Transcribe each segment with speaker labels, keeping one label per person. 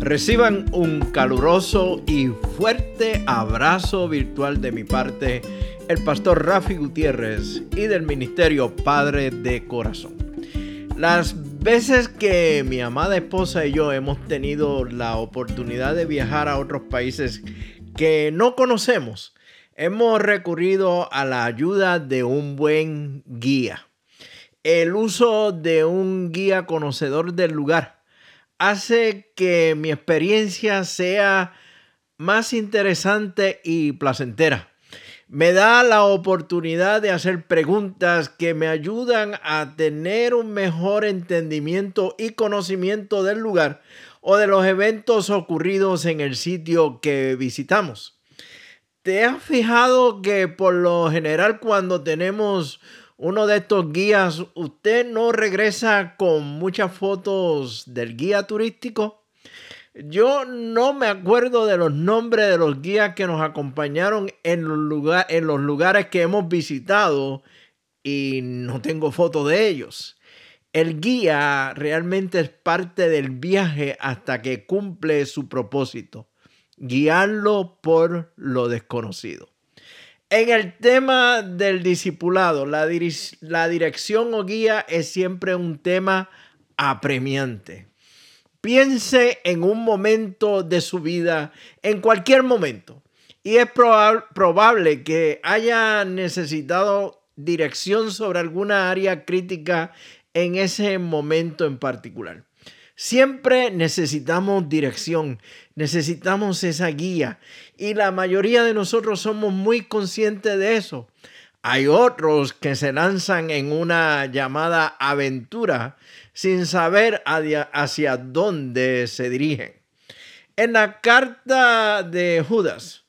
Speaker 1: reciban un caluroso y fuerte abrazo virtual de mi parte, el pastor Rafi Gutiérrez y del Ministerio Padre de Corazón. Las veces que mi amada esposa y yo hemos tenido la oportunidad de viajar a otros países que no conocemos, hemos recurrido a la ayuda de un buen guía. El uso de un guía conocedor del lugar hace que mi experiencia sea más interesante y placentera. Me da la oportunidad de hacer preguntas que me ayudan a tener un mejor entendimiento y conocimiento del lugar o de los eventos ocurridos en el sitio que visitamos. ¿Te has fijado que por lo general cuando tenemos uno de estos guías, usted no regresa con muchas fotos del guía turístico. Yo no me acuerdo de los nombres de los guías que nos acompañaron en los, en los lugares que hemos visitado y no tengo fotos de ellos. El guía realmente es parte del viaje hasta que cumple su propósito, guiarlo por lo desconocido. En el tema del discipulado, la, la, dirección o guía es siempre un tema apremiante. Piense en un momento de su vida, en cualquier momento, y es probable que haya necesitado dirección sobre alguna área crítica en ese momento en particular. Siempre necesitamos dirección, necesitamos esa guía y la mayoría de nosotros somos muy conscientes de eso. Hay otros que se lanzan en una llamada aventura sin saber hacia dónde se dirigen. En la carta de Judas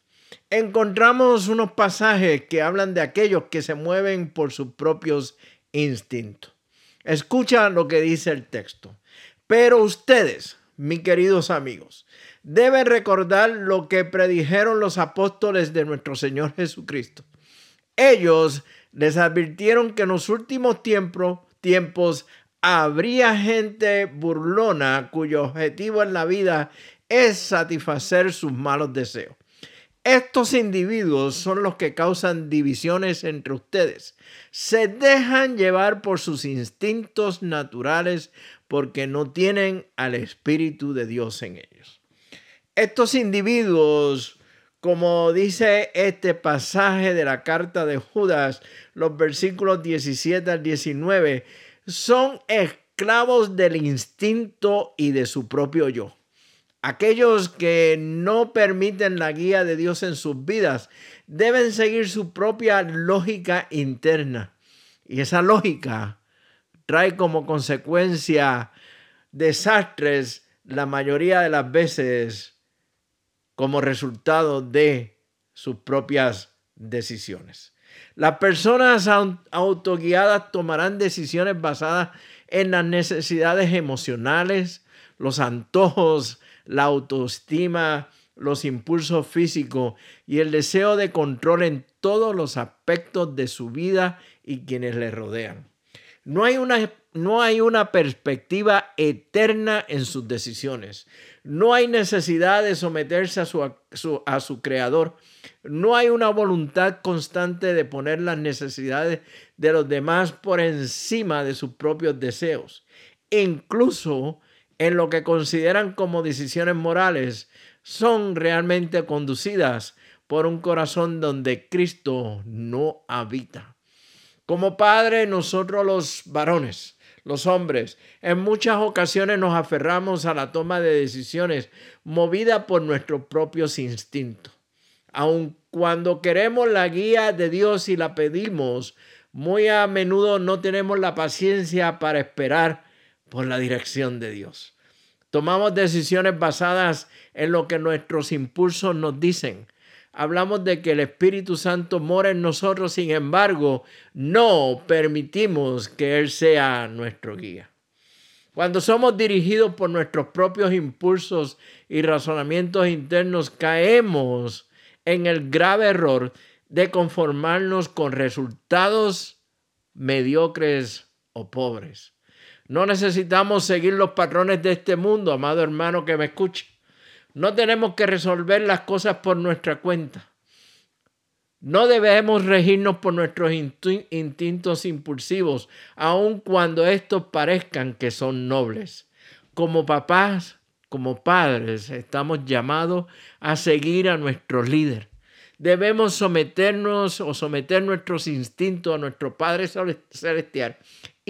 Speaker 1: encontramos unos pasajes que hablan de aquellos que se mueven por sus propios instintos. Escucha lo que dice el texto. Pero ustedes, mis queridos amigos, deben recordar lo que predijeron los apóstoles de nuestro Señor Jesucristo. Ellos les advirtieron que en los últimos tiempos, tiempos habría gente burlona cuyo objetivo en la vida es satisfacer sus malos deseos. Estos individuos son los que causan divisiones entre ustedes. Se dejan llevar por sus instintos naturales porque no tienen al Espíritu de Dios en ellos. Estos individuos, como dice este pasaje de la carta de Judas, los versículos 17 al 19, son esclavos del instinto y de su propio yo. Aquellos que no permiten la guía de Dios en sus vidas deben seguir su propia lógica interna. Y esa lógica trae como consecuencia desastres la mayoría de las veces como resultado de sus propias decisiones. Las personas autoguiadas tomarán decisiones basadas en las necesidades emocionales, los antojos, la autoestima, los impulsos físicos y el deseo de control en todos los aspectos de su vida y quienes le rodean. No hay una, no hay una perspectiva eterna en sus decisiones. No hay necesidad de someterse a su, a su, creador. No hay una voluntad constante de poner las necesidades de los demás por encima de sus propios deseos. Incluso en lo que consideran como decisiones morales, son realmente conducidas por un corazón donde Cristo no habita. Como padre, nosotros los varones, los hombres, en muchas ocasiones nos aferramos a la toma de decisiones movida por nuestros propios instintos. Aun cuando queremos la guía de Dios y la pedimos, muy a menudo no tenemos la paciencia para esperar por la dirección de Dios. Tomamos decisiones basadas en lo que nuestros impulsos nos dicen, hablamos de que el Espíritu Santo mora en nosotros, sin embargo, no permitimos que Él sea nuestro guía. Cuando somos dirigidos por nuestros propios impulsos y razonamientos internos, caemos en el grave error de conformarnos con resultados mediocres o pobres. No necesitamos seguir los patrones de este mundo, amado hermano que me escuche. No tenemos que resolver las cosas por nuestra cuenta. No debemos regirnos por nuestros instintos impulsivos, aun cuando estos parezcan que son nobles. Como papás, como padres, estamos llamados a seguir a nuestro líder. Debemos someternos o someter nuestros instintos a nuestro Padre Celestial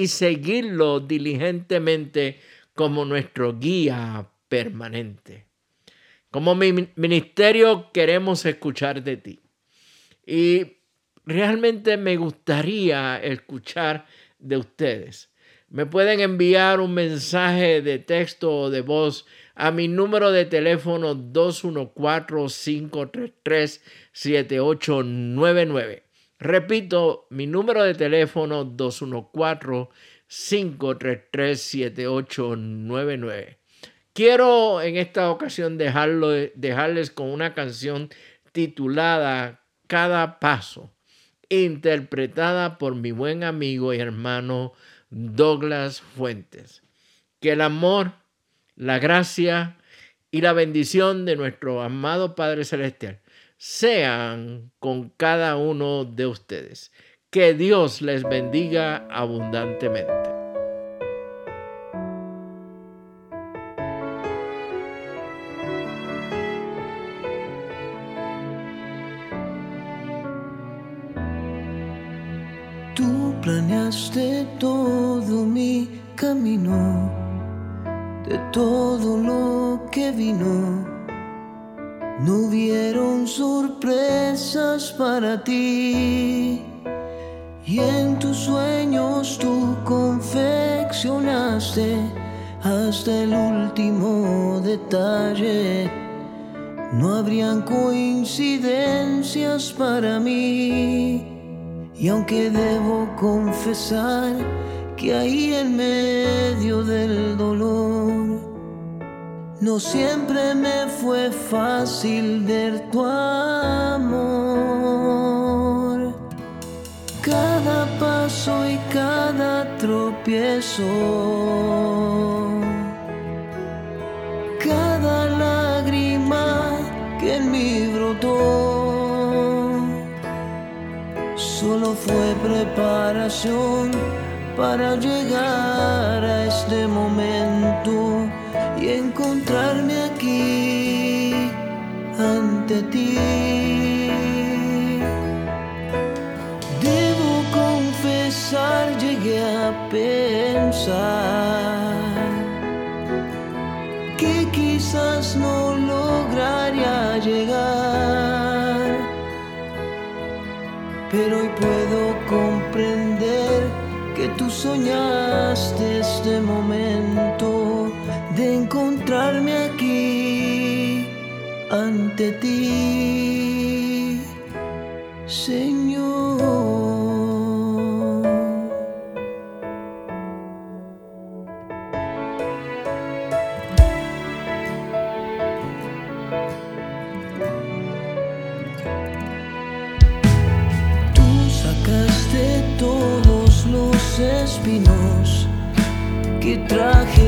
Speaker 1: y seguirlo diligentemente como nuestro guía permanente. Como ministerio queremos escuchar de ti. Y realmente me gustaría escuchar de ustedes. Me pueden enviar un mensaje de texto o de voz a mi número de teléfono 214-533-7899. Repito, mi número de teléfono 214-533-7899. Quiero en esta ocasión dejarlo, dejarles con una canción titulada cada paso, interpretada por mi buen amigo y hermano Douglas Fuentes. Que el amor, la gracia y la bendición de nuestro amado Padre Celestial sean con cada uno de ustedes. Que Dios les bendiga abundantemente.
Speaker 2: planeaste todo mi camino, de todo lo que vino. No hubieron sorpresas para ti. Y en tus sueños tú confeccionaste hasta el último detalle. No habrían coincidencias para mí. Y aunque debo confesar que ahí en medio del dolor, no siempre me fue fácil ver tu amor. Cada paso y cada tropiezo, cada lágrima que en mí brotó. Solo fue preparación para llegar a este momento y encontrarme aquí ante ti. Debo confesar, llegué a pensar que quizás no lograría llegar pero hoy puedo comprender que tú soñaste este momento encontrarme aquí ante ti, Señor. espinos que traje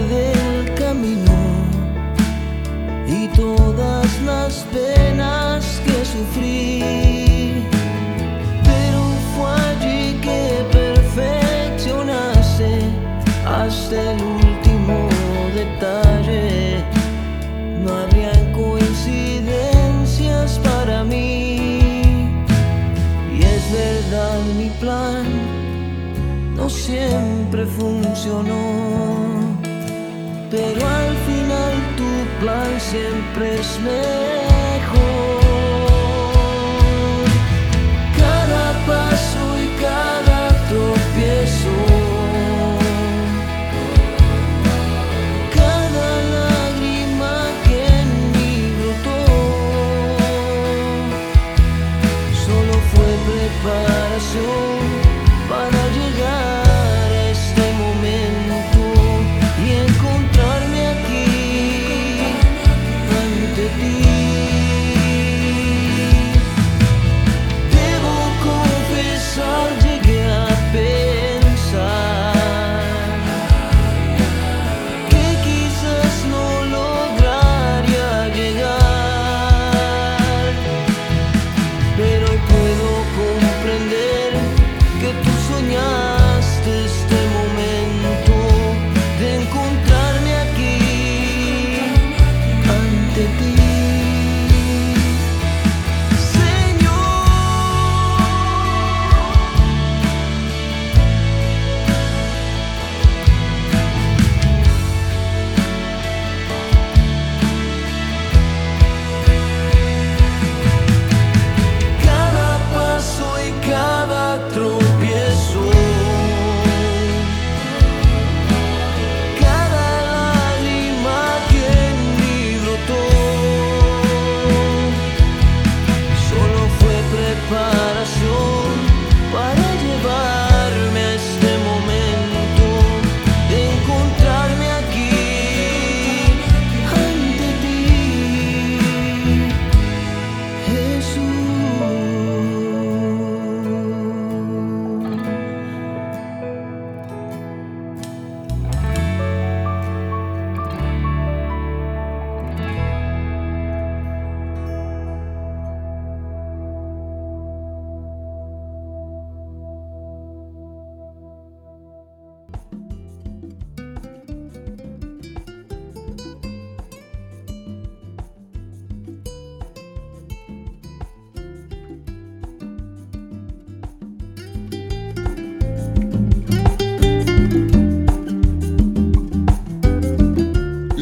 Speaker 2: siempre funcionó, pero al final tu plan siempre es mejor. to be